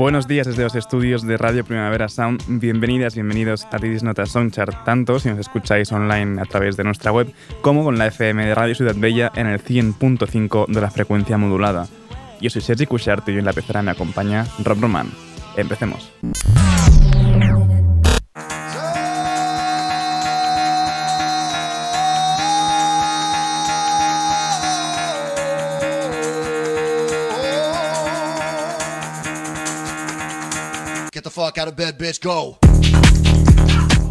Buenos días desde los estudios de Radio Primavera Sound. Bienvenidas, bienvenidos a Didis Notas Songchart, tanto si nos escucháis online a través de nuestra web como con la FM de Radio Ciudad Bella en el 100.5 de la frecuencia modulada. Yo soy Sergi Cushart y en la pecera me acompaña Rob Roman. Empecemos.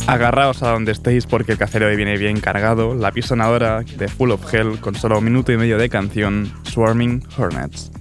Agarraos a donde estéis porque el café de hoy viene bien cargado. La pisonadora de Full of Hell con solo un minuto y medio de canción, Swarming Hornets.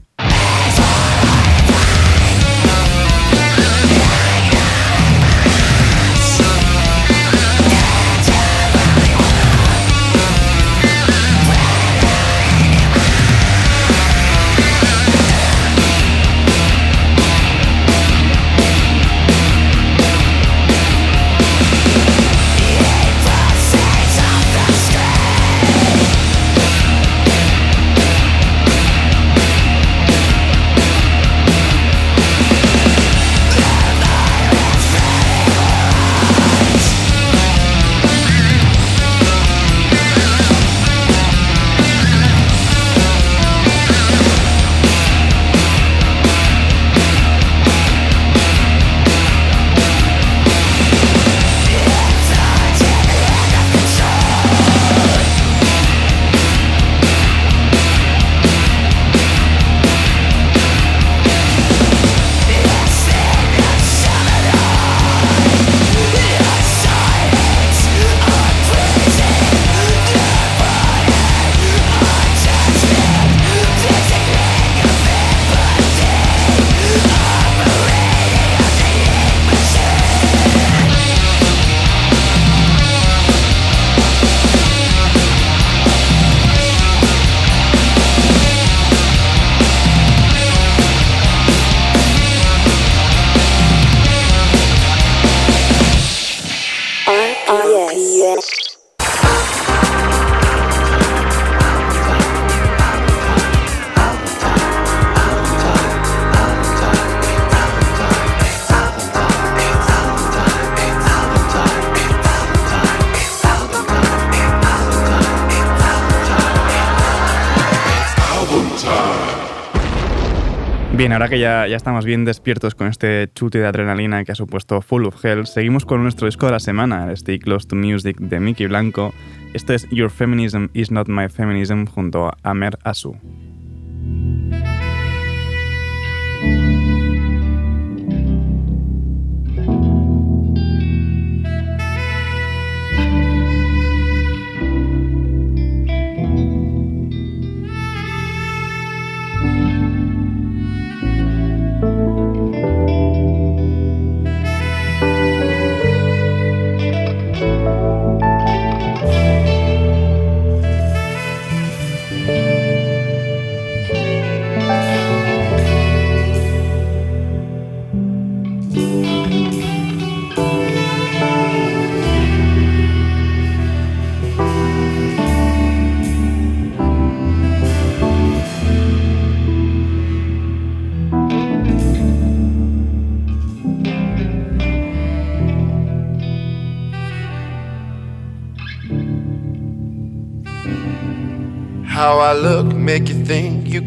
Bien, ahora que ya, ya estamos bien despiertos con este chute de adrenalina que ha supuesto Full of Hell, seguimos con nuestro disco de la semana, el Stay Close to Music de Mickey Blanco. Este es Your Feminism is Not My Feminism junto a Amer Asu.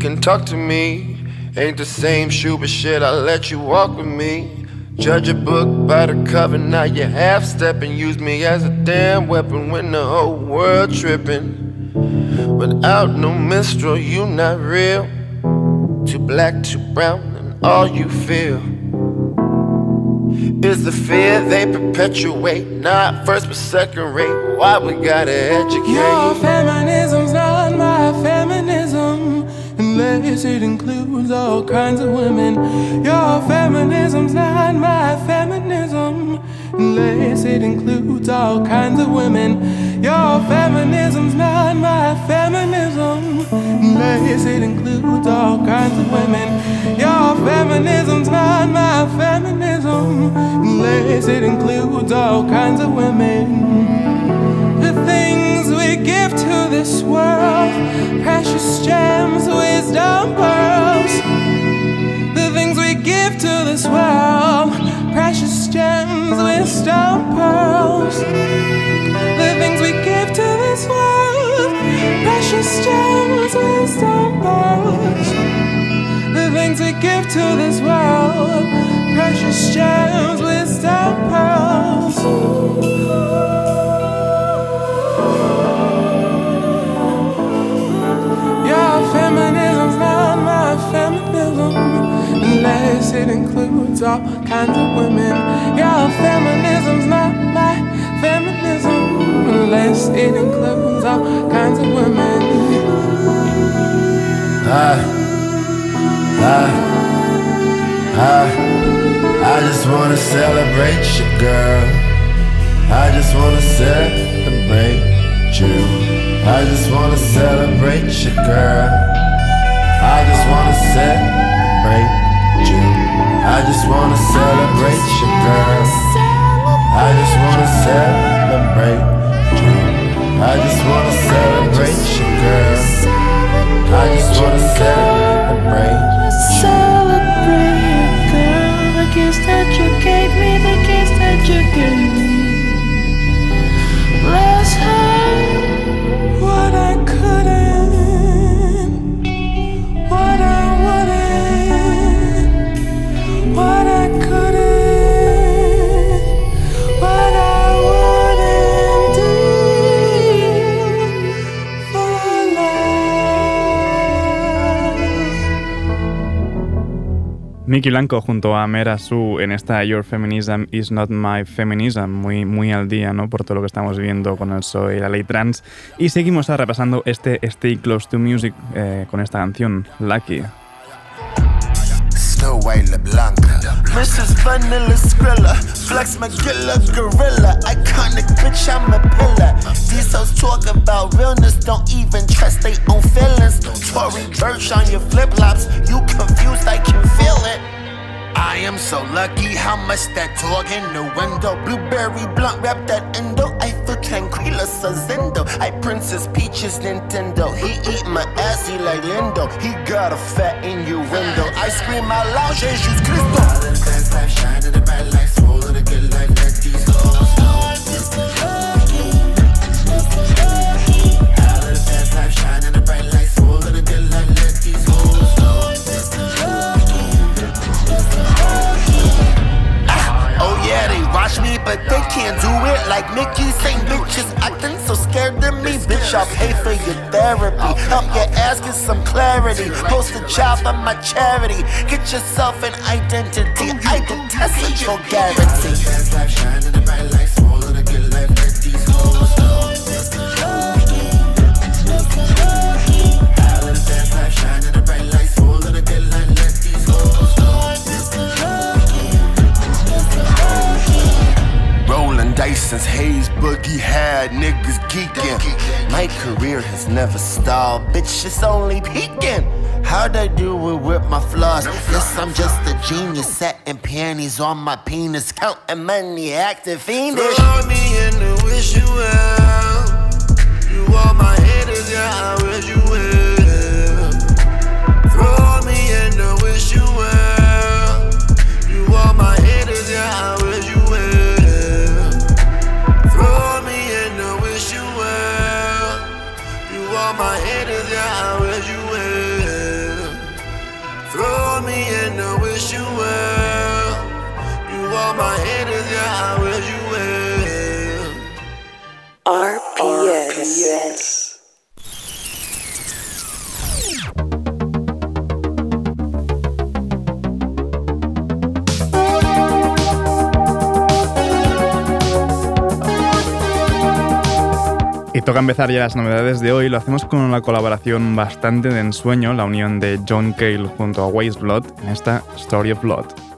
Can talk to me. Ain't the same shoe, but shit, I let you walk with me. Judge a book by the cover, now you half stepping. Use me as a damn weapon when the whole world tripping. Without no minstrel, you not real. Too black, too brown, and all you feel is the fear they perpetuate. Not first but second rate. Why we gotta educate? Your feminism's not my feminism. Unless it includes all kinds of women. Your feminism's not my feminism. Unless it includes all kinds of women. Your feminism's not my feminism. Unless it includes all kinds of women. Your feminism's not my feminism. Unless it includes all kinds of women. The things we this world, precious gems, wisdom pearls. The things we give to this world, precious gems, wisdom pearls. The things we give to this world, precious gems, wisdom pearls. The things we give to this world, precious gems, wisdom pearls. Unless it includes all kinds of women. Yeah, feminism's not my feminism unless it includes all kinds of women. I, I, I, I just wanna celebrate you, girl. I just wanna celebrate you. I just wanna celebrate you, girl. I just wanna celebrate you. I just wanna celebrate you, girl. I just wanna celebrate you. I just wanna celebrate you, girl. I just wanna celebrate you. Nicky Blanco junto a Mera Su en esta Your Feminism is Not My Feminism, muy, muy al día ¿no? por todo lo que estamos viendo con el PSOE y la ley trans. Y seguimos repasando este Stay Close to Music eh, con esta canción, Lucky. Snow White. Mrs. Vanilla Skrilla, Flex McGilla Gorilla, iconic bitch, I'm a pillar. These hoes talk about realness, don't even trust they own feelings. Tory Burch on your flip flops, you confused, I can feel it. I am so lucky how much that dog in the window. Blueberry blunt, wrap that endo. I feel tranquila, Zendo. I Princess Peaches Nintendo. He eat my ass, he like Lindo. He got a fat innuendo. I scream out loud, Jesus Cristo. All the fast life shining the bright lights, watch me, but they can't do it like Mykki. Same bitches acting so scared of me. Bitch, I'll pay for your therapy. Help your ass get some clarity. Post a job on my charity. Get yourself an identity. I detest vulgarity. Dyson's haze boogie had niggas geeking. My career has never stalled, bitch, it's only peaking. How'd I do it with my flaws? Guess I'm just a genius, setting panties on my penis, counting money, acting fiendish. Throw me in the wish you well. You all my haters, yeah, I wish you well. Empezar ya las novedades de hoy. Lo hacemos con una colaboración bastante de ensueño, la unión de John Cale junto a Waste Blood en esta Story of Blood.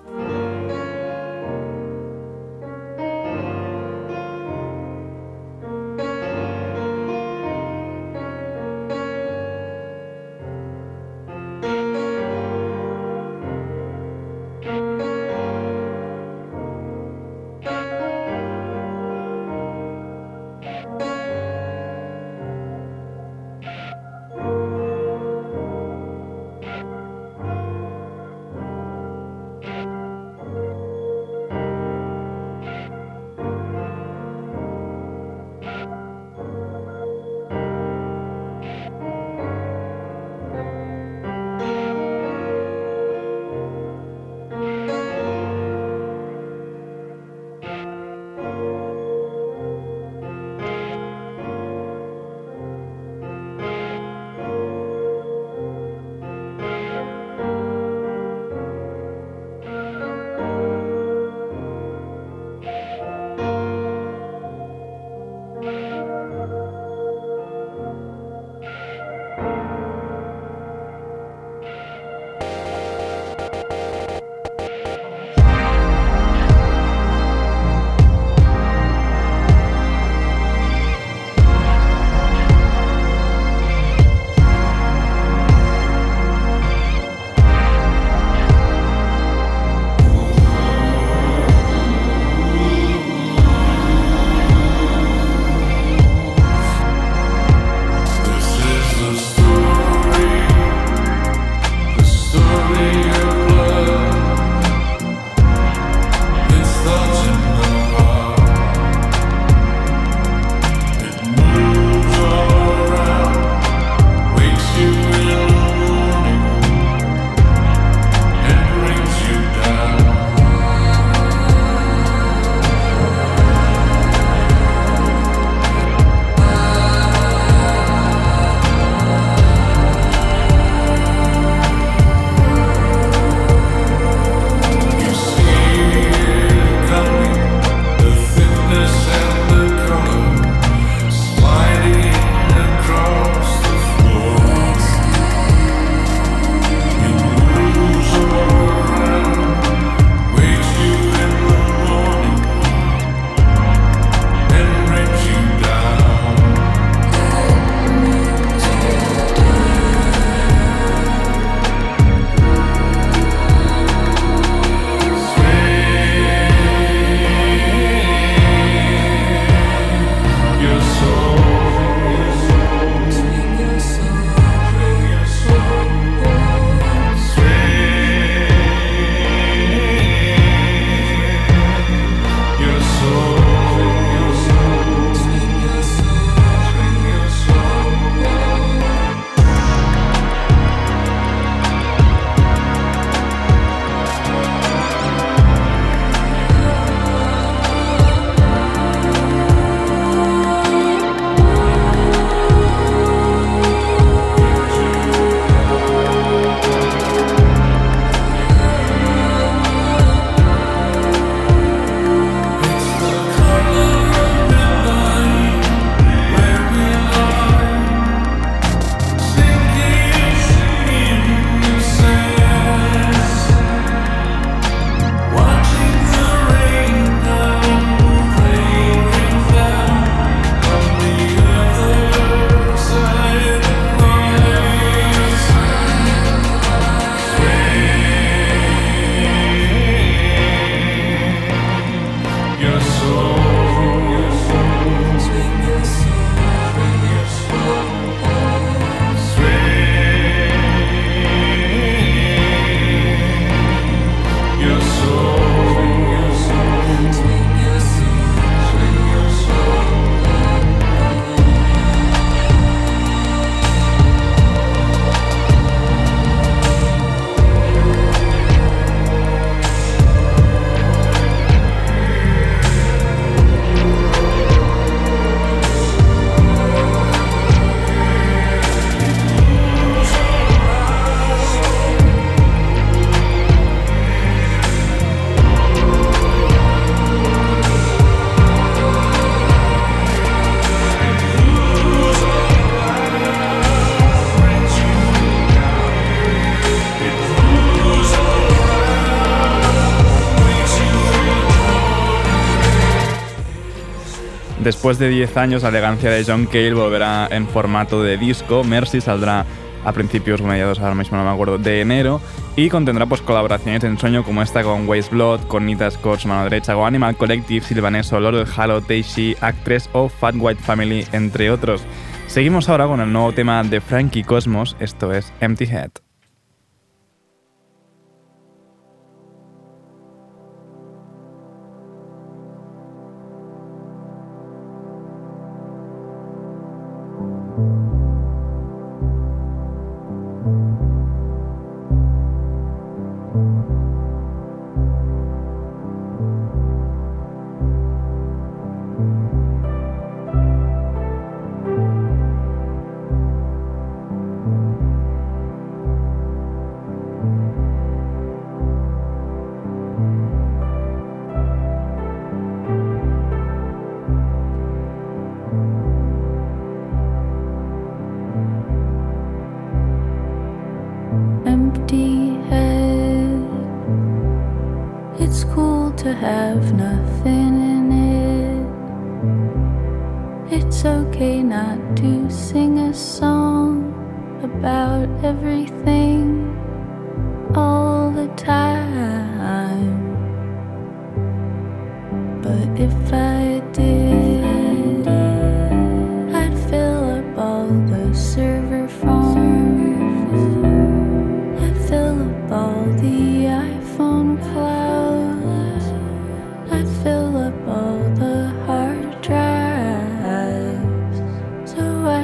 Después de 10 años, la elegancia de John Cale volverá en formato de disco. Mercy saldrá a principios o mediados, mismo de enero y contendrá pues colaboraciones en sueño como esta con Waste Blood, con Nita Scott, mano derecha, o Animal Collective, Silvaneso, Lord Halo, Teishi, Actress o Fat White Family, entre otros. Seguimos ahora con el nuevo tema de Frankie Cosmos, esto es Empty Head.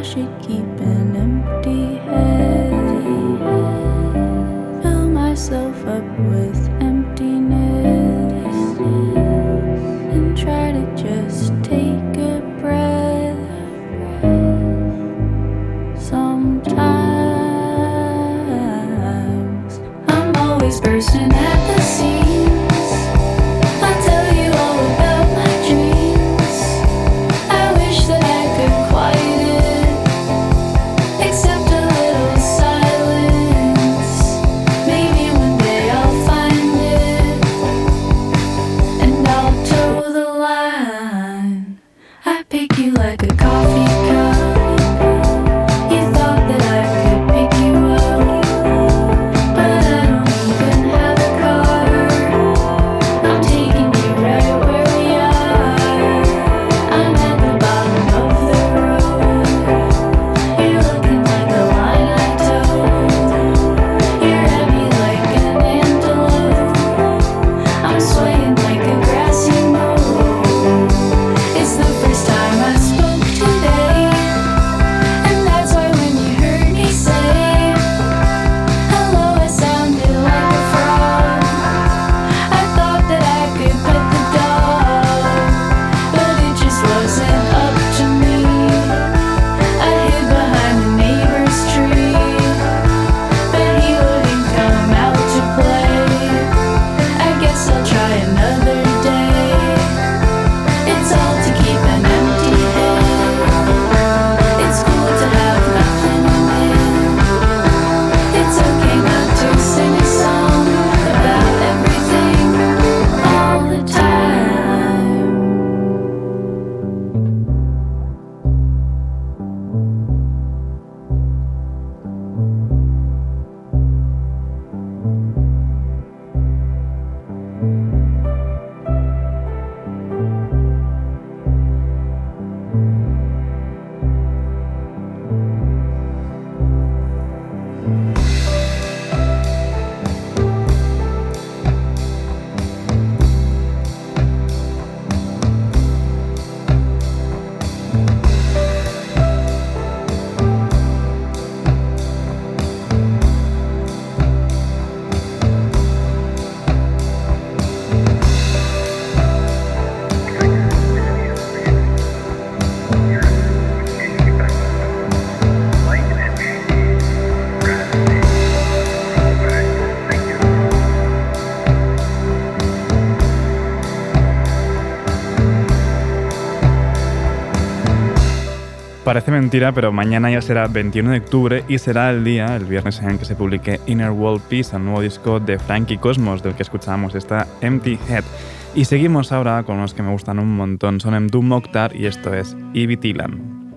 should keep Parece mentira, pero mañana ya será 21 de octubre y será el día, el viernes en que se publique Inner World Peace, el nuevo disco de Frankie Cosmos, del que escuchábamos esta Empty Head. Y seguimos ahora con los que me gustan un montón. Son Doom Mokhtar y esto es Ibitilan.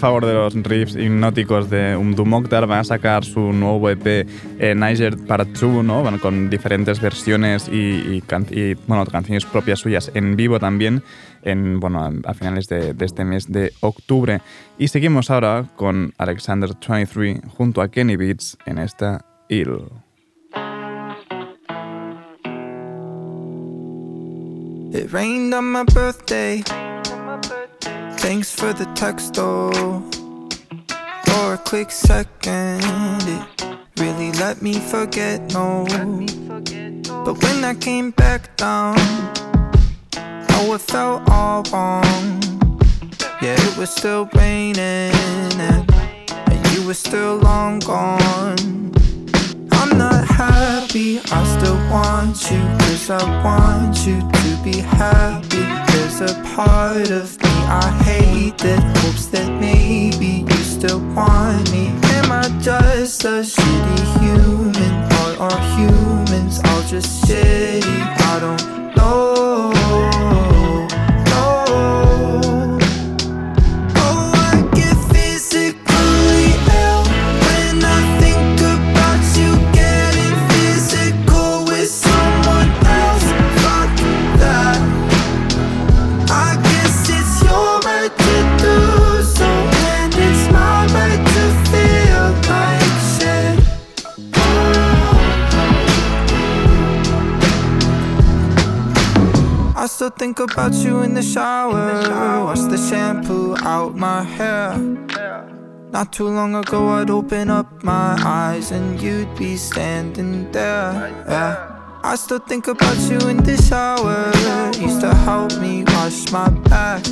Favor de los riffs hipnóticos de Umdu Mokhtar, van a sacar su nuevo EP eh, Niger Part 2, ¿no? con diferentes versiones y, bueno, canciones propias suyas en vivo también en, bueno, a finales de, este mes de octubre. Y seguimos ahora con Alexander 23 junto a Kenny Beats en esta Ill. Thanks for the text, though. For a quick second, it really let me forget, no. But when I came back down, oh, it felt all wrong. Yeah, it was still raining, and, and you were still long gone. I'm not happy, I still want you, cause I want you to be happy. A part of me I hate that hopes that maybe you still want me. Am I just a shitty human? All are humans, all just shitty. I don't about you in the shower. Wash the shampoo out my hair. Not too long ago, I'd open up my eyes and you'd be standing there. Yeah. I still think about you in the shower. Used to help me wash my back.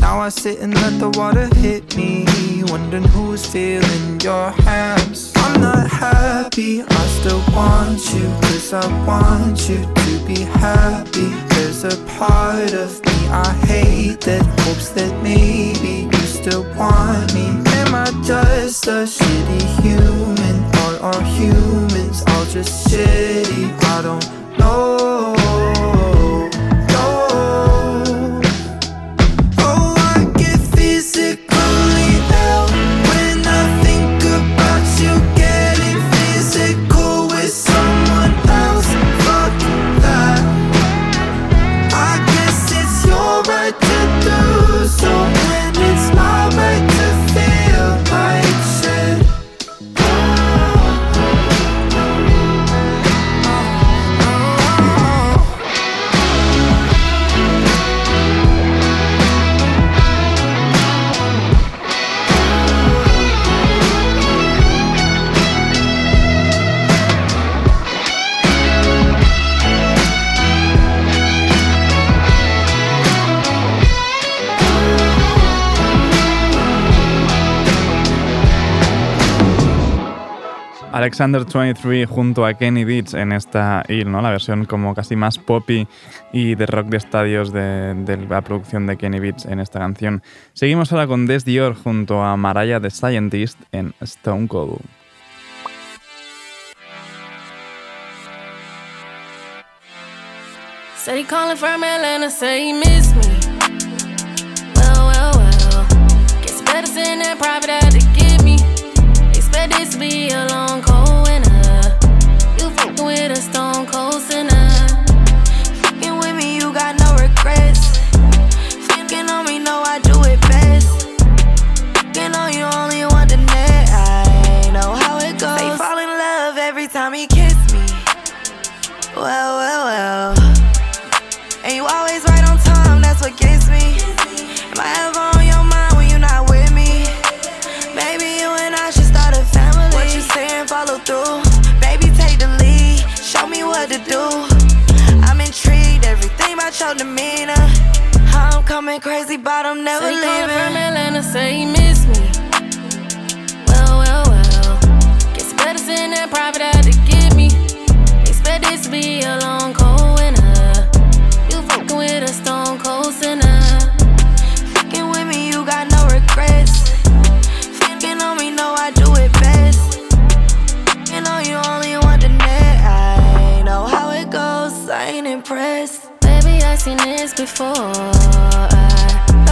Now I sit and let the water hit me. Wondering who's feeling your hands. I'm not happy, I still want you. Cause I want you to be happy. There's a part of me I hate that hopes that maybe you still want me. Am I just a shitty human? Or are humans all just shitty? I don't know. Alexander 23 junto a Kenny Beats en esta Hill, ¿no? La versión como casi más poppy y de rock de estadios de, la producción de Kenny Beats en esta canción. Seguimos ahora con Des Dior junto a Mariah the Scientist en Stone Cold. Be a long, cold winter. You fucking with a stone cold sinner. Fucking with me, you got no regrets. Fucking on me, know I do it best. Fucking on you, only want the net. I know how it goes. They fall in love every time he kiss me. Well, well, well. About your demeanor. I'm coming crazy, but I'm never say leaving. from Atlanta, say he miss me. Well, well, well. Guess better send that private out to get me. Expect this to be a long, cold winter. You fucking with a stone cold sinner. Seen this before. I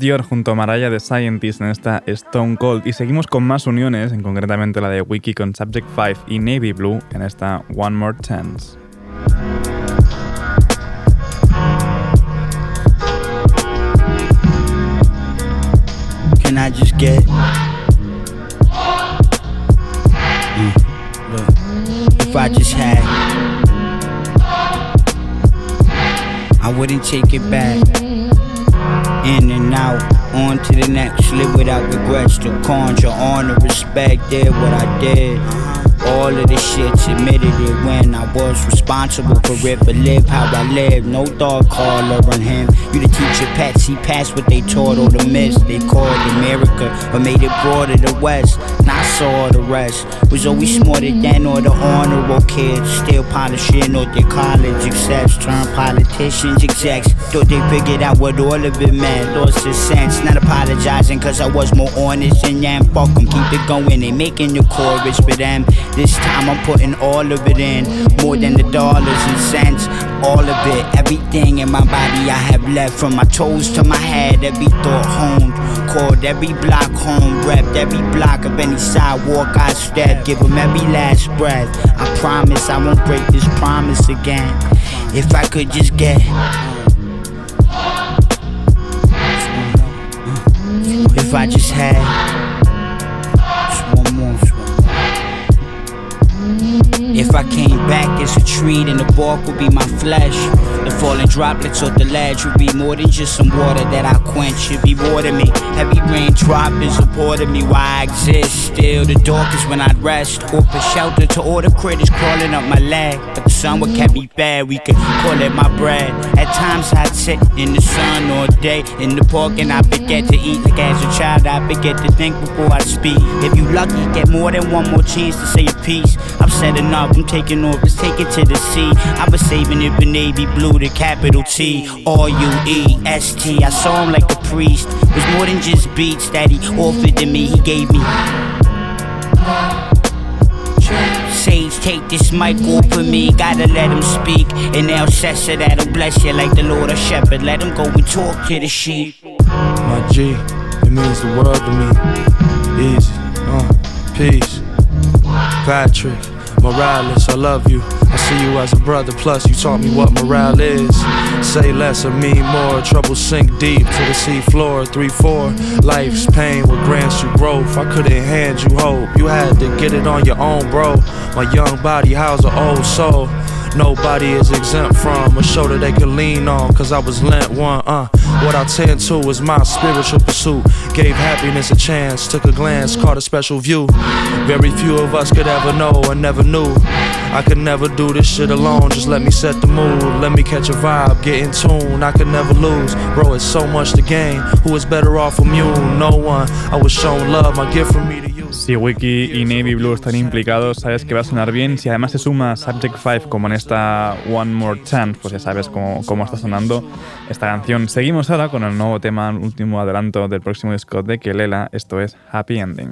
Dior junto a Mariah the Scientist en esta Stone Cold. Y seguimos con más uniones, en concretamente la de Wiki con Subject 5 y Navy Blue en esta One More Chance. Just get mm, if I just had I wouldn't take it back in and out, on to the next. Live without regrets. To conjure honor, respect. Did what I did. All of the shits admitted it when I was responsible for it, but live how I live. No dog caller on him. You the teacher pets, he passed what they taught or the miss. They called America, but made it broader the West. and I saw the rest. Was always smarter than all the honorable kids. Still polishing all their college accepts. Turned politicians, execs. Thought they figured out what all of it meant. Lost the sense. Not apologizing cause I was more honest than them. Fuck them, keep it going. They making the chorus for them. This time I'm putting all of it in. More than the dollars and cents. All of it, everything in my body I have left. From my toes to my head, every thought honed. Called every block home, repped every block of any sidewalk I step. Give them every last breath. I promise I won't break this promise again. If I could just get. If I just had. If I came back as a tree, then the bark would be my flesh. The falling droplets off the ledge would be more than just some water that I quench. It'd be more me. Heavy rain drop is of me. Why I exist still. The dark is when I'd rest. Offer shelter to all the critters crawling up my leg. But the sun would keep me bad. We could call it my bread. At times I'd sit in the sun all day in the park and I forget to eat. Like as a child, I forget to think before I speak. If you lucky, get more than one more chance to say a piece. I'm setting up. I'm taking off, let's take it to the sea. I was saving it for navy blue, the capital T, R U E S T. I saw him like a priest. It was more than just beats that he offered to me, he gave me. Sage, take this mic off of me, gotta let him speak. And now Cessa that'll bless you like the Lord of Shepherd. Let him go and talk to the sheep. My G, it means the world to me. Easy, uh, peace. Patrick. Morales, I love you. I see you as a brother, plus you taught me what morale is. Say less or mean more, trouble sink deep to the sea floor. 3 4, life's pain will grant you growth. I couldn't hand you hope, you had to get it on your own, bro. My young body housed an old soul. Nobody is exempt from a shoulder they can lean on, cause I was lent one, uh. What I tend to is my spiritual pursuit. Gave happiness a chance, took a glance, caught a special view. Very few of us could ever know I never knew. I could never do this shit alone, just let me set the mood. Let me catch a vibe, get in tune, I could never lose. Bro, it's so much to gain. Who is better off you? No one. I was shown love, my gift from me. Si Wiki y Navy Blue están implicados, sabes que va a sonar bien. Si además se suma Subject 5 como en esta One More Chance, pues ya sabes cómo, cómo está sonando esta canción. Seguimos ahora con el nuevo tema, último adelanto del próximo disco de Kelela, esto es Happy Ending.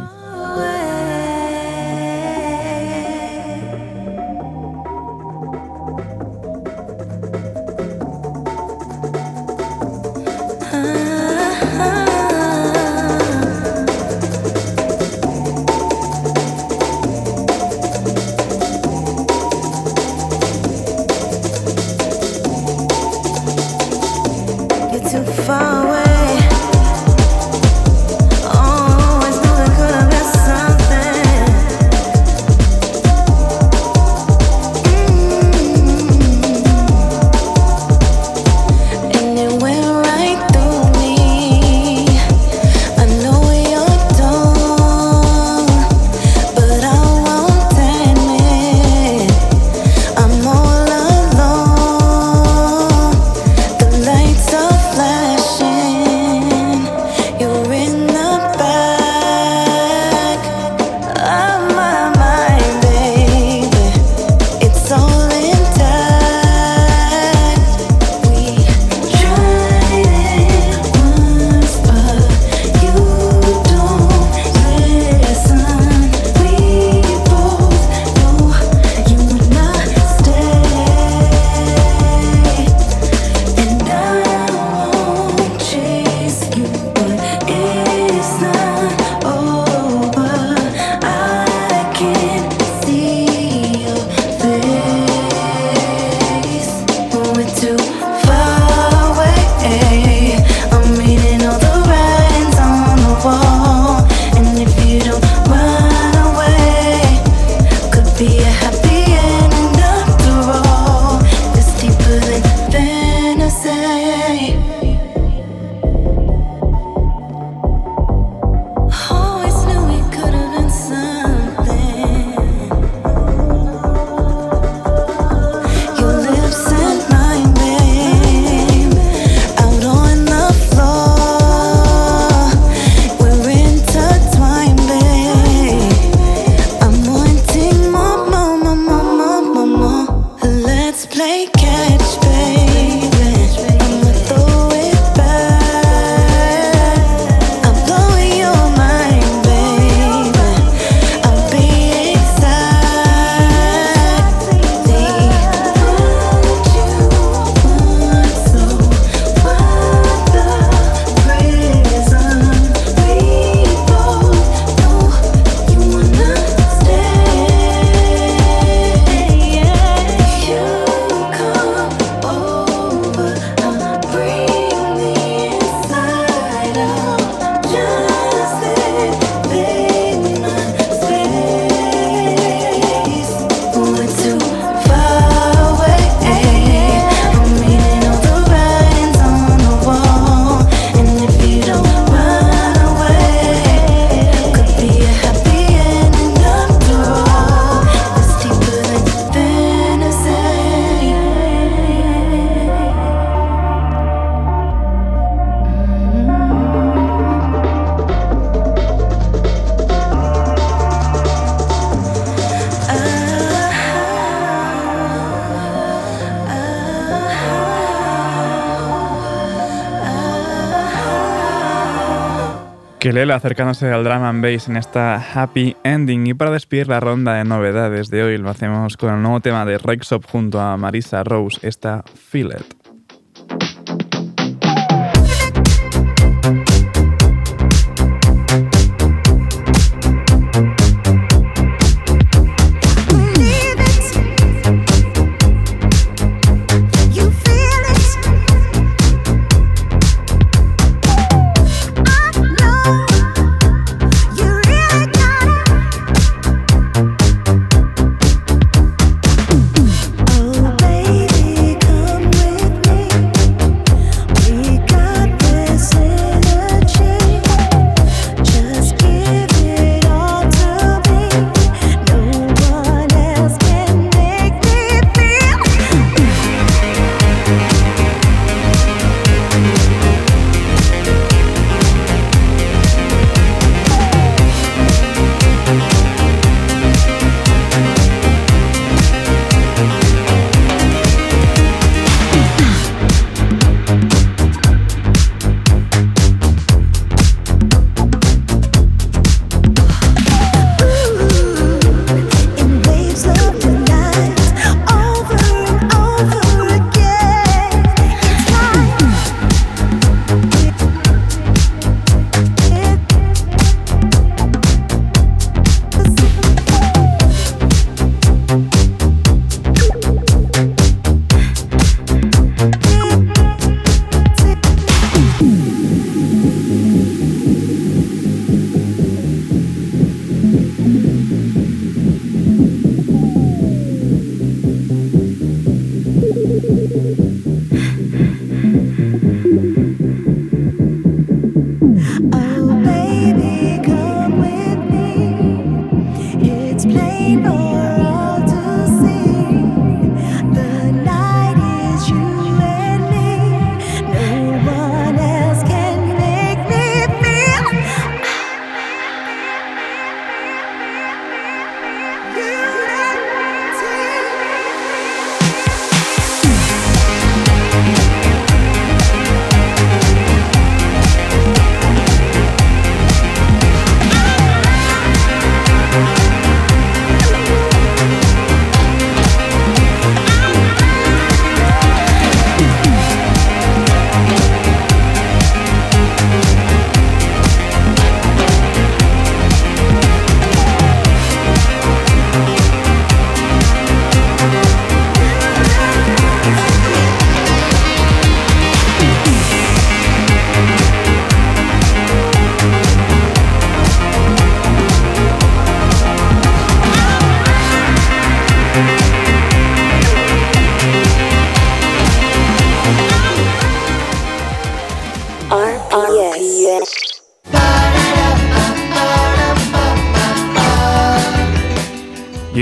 Kelela acercándose al drama and bass en esta happy ending. Y para despedir la ronda de novedades de hoy, lo hacemos con el nuevo tema de Rexop junto a Marisa Rose, esta Feel It.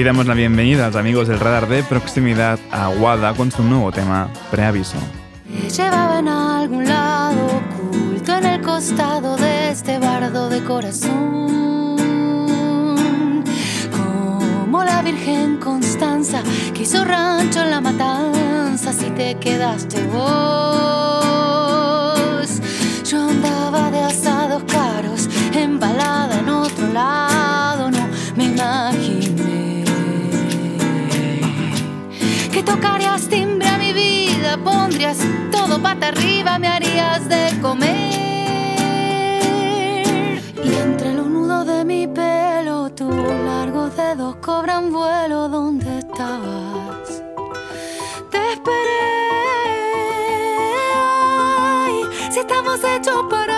Damos la bienvenida a los amigos del radar de proximidad a Wada con su nuevo tema, Preaviso. Me llevaban a algún lado oculto en el costado de este bardo de corazón. Como la Virgen Constanza que hizo rancho en la matanza, si te quedaste vos. Yo andaba de asados caros, embalada en otro lado, no me imaginé tocarías timbre a mi vida, pondrías todo pata arriba, me harías de comer. Y entre los nudos de mi pelo, tus largos dedos cobran vuelo. ¿Dónde estabas? Te esperé. si estamos hechos para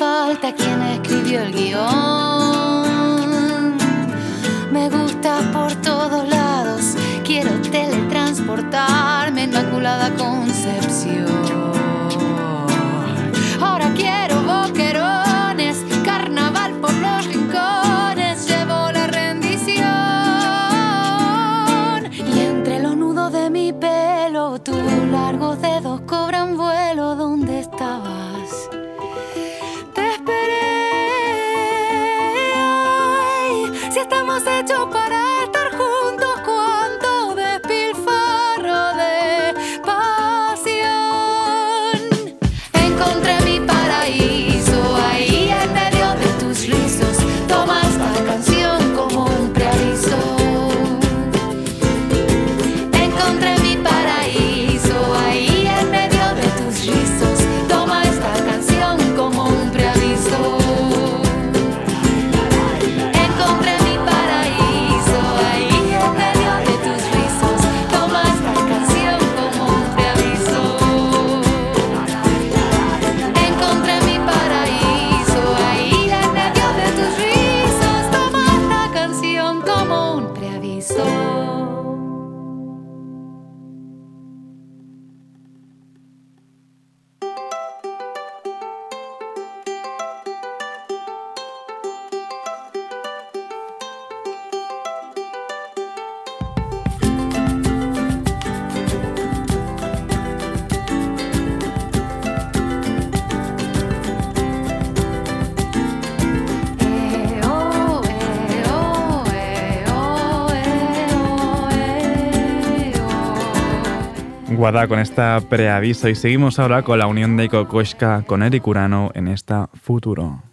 falta quien escribió el guion. Me gusta por todos lados, quiero teletransportarme Inmaculada Concepción. Ahora quiero boquerones, carnaval por los rincones, llevo la rendición. Y entre los nudos de mi pelo, tus largos dedos Con esta preaviso y seguimos ahora con la unión de Kokoshka con Eric Urano en esta futuro.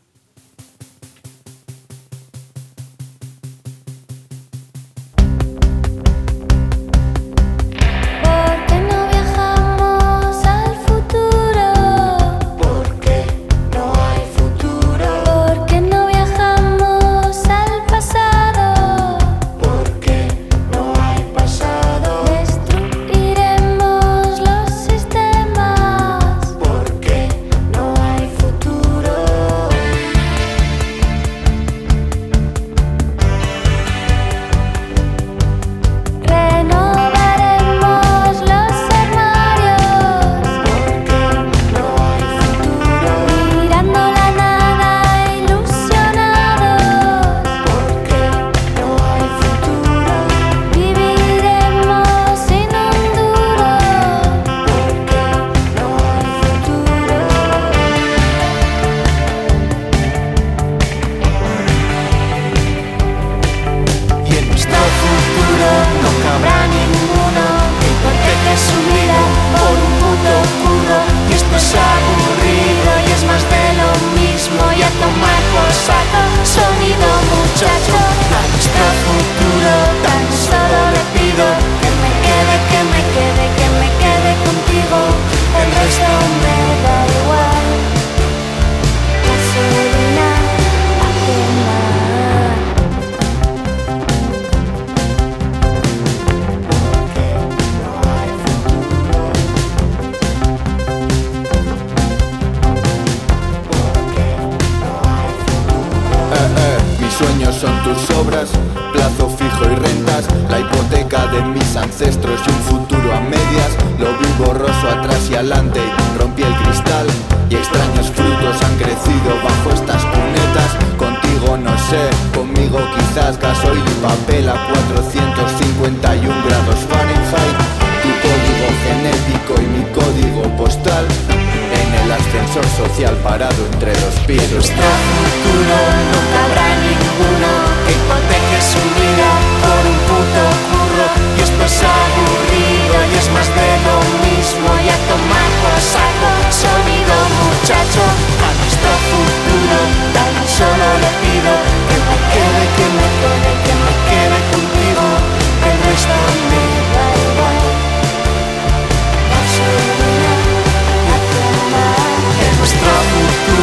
en el ascensor social parado entre los pisos. Nuestro futuro no cabrá ninguno que hipoteque su vida por un puto curro. Y esto es aburrido y es más de lo mismo. Y a tomar por saco, sonido muchacho. A nuestro futuro tan solo le pido que me quede, que me quede.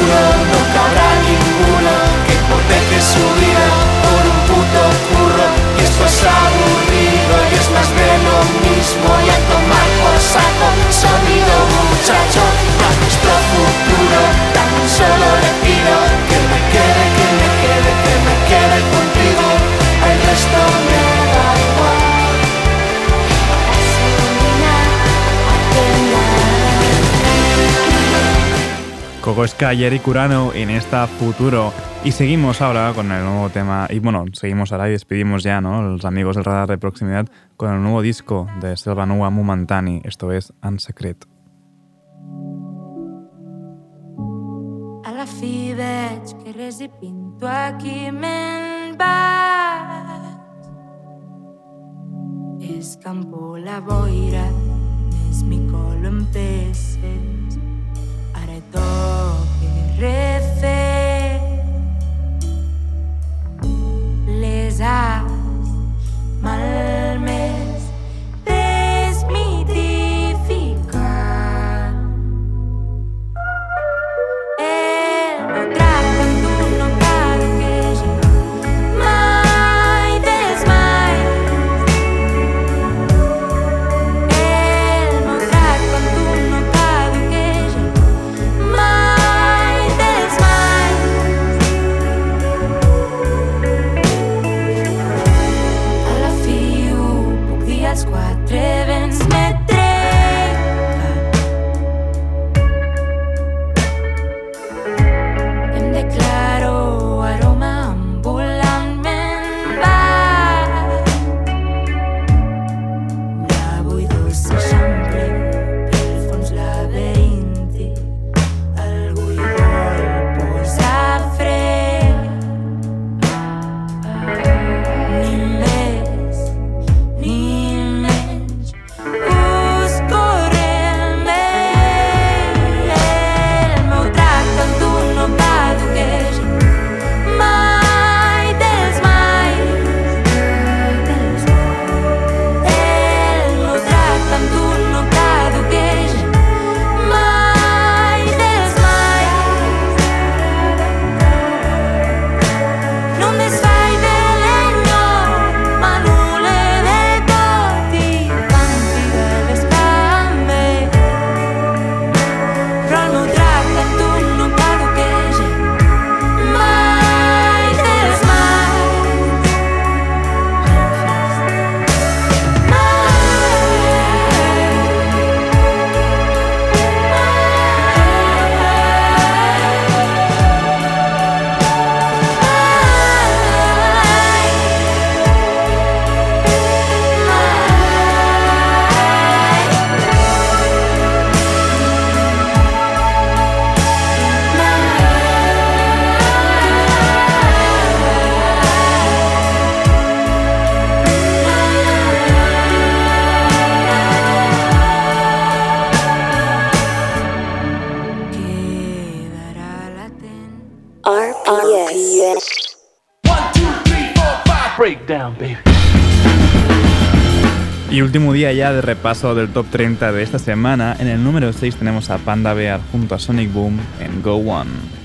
no cabrá ninguno que hipoteque su vida por un puto curro. Y esto es aburrido y es más de lo mismo y a tomar por saco sonido muchacho. Kokoska y Eric Urano en esta futuro. Y seguimos ahora con el nuevo tema, y bueno, seguimos ahora y despedimos ya, ¿no? Los amigos del radar de proximidad con el nuevo disco de Selvanua Mumantani, esto es Unsecret. A la fi que res hi aquí me'n la boira, és mi colo en les has malmenados. último día ya de repaso del top 30 de esta semana, en el número 6 tenemos a Panda Bear junto a Sonic Boom en Go One.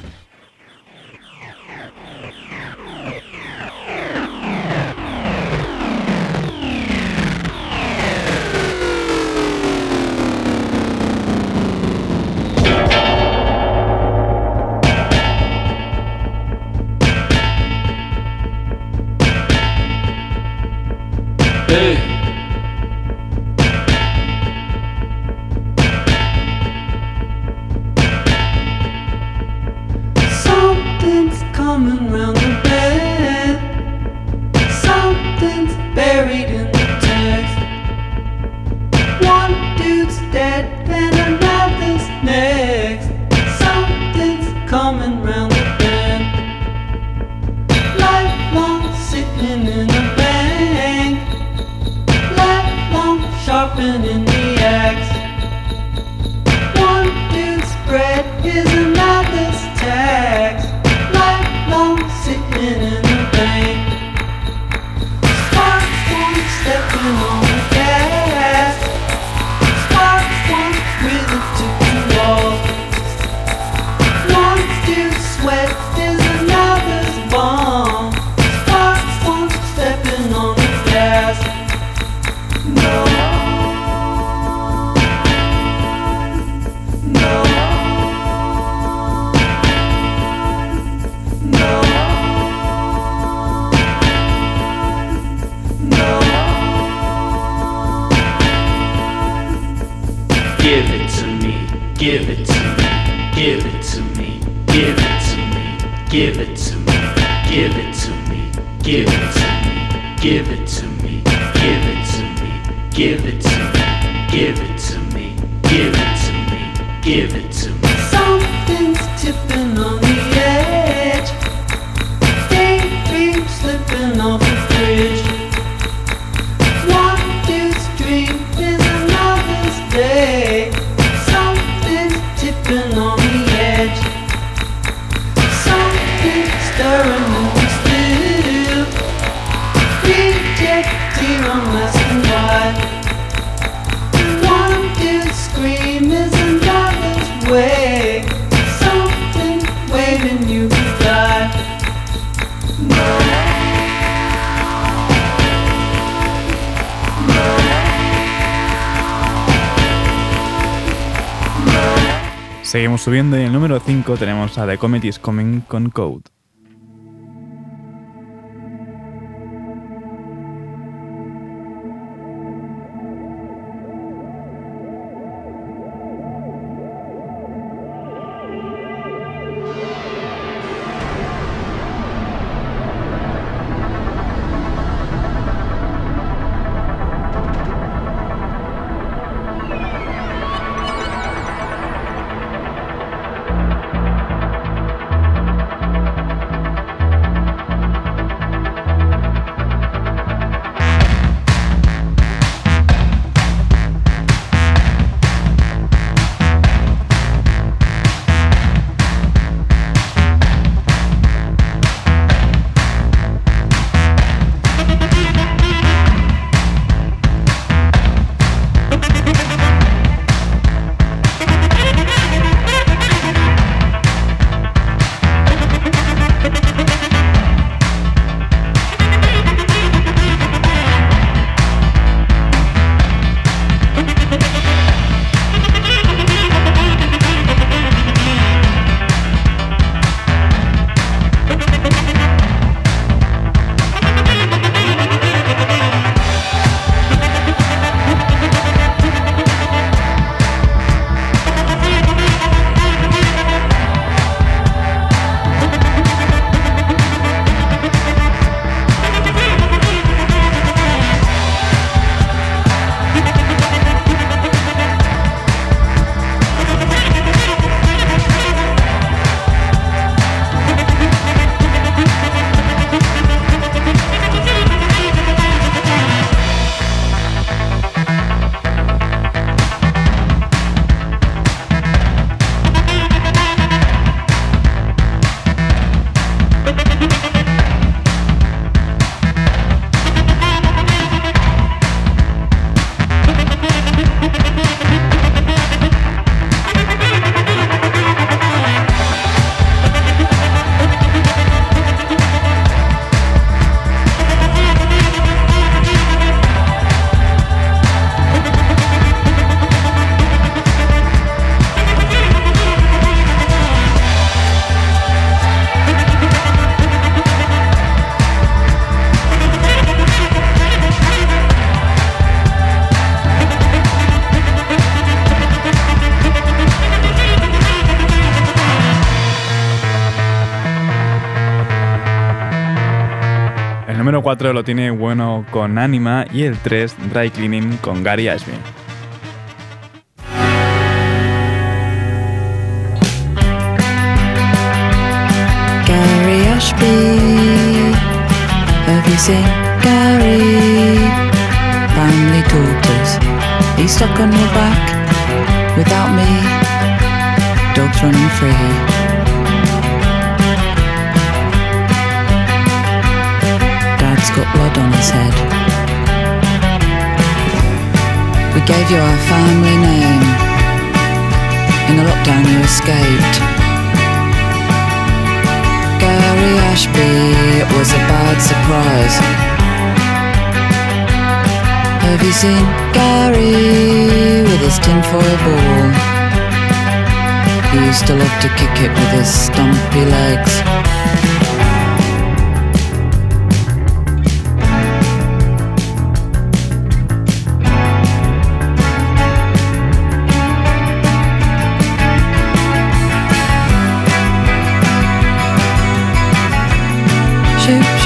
Subiendo en el número 5 tenemos a The Comet is Coming con Code. 4 lo tiene bueno con Anima y el 3 Dry Cleaning con Gary Ashby. Gary Ashby. Have you seen Gary? Family daughters. He's stuck on your back without me. Dogs running free. Got blood on his head. We gave you our family name. In the lockdown, you escaped. Gary Ashby, it was a bad surprise. Have you seen Gary with his tinfoil ball? He used to love to kick it with his stumpy legs.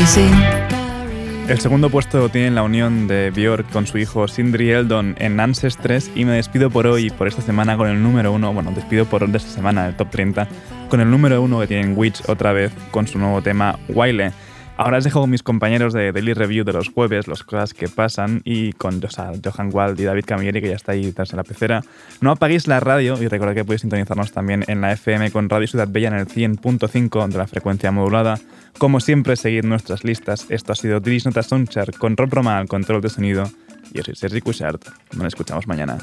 El segundo puesto tiene la unión de Björk con su hijo Sindri Eldon en Ancestres y me despido por hoy por esta semana con el número uno, bueno, despido por de esta semana, el top 30, con el número uno que tienen Witch otra vez con su nuevo tema Wile. Ahora os dejo con mis compañeros de Daily Review de los jueves, las cosas que pasan, y con o sea, Johan Wald y David Camilleri, que ya está ahí detrás de la pecera. No apaguéis la radio y recordad que podéis sintonizarnos también en la FM con Radio Ciudad Bella en el 100.5 de la frecuencia modulada. Como siempre, seguid nuestras listas. Esto ha sido Diris Nota Soundchart con Rob Roma al control de sonido. Yo soy Sergi Cushart. Nos escuchamos mañana.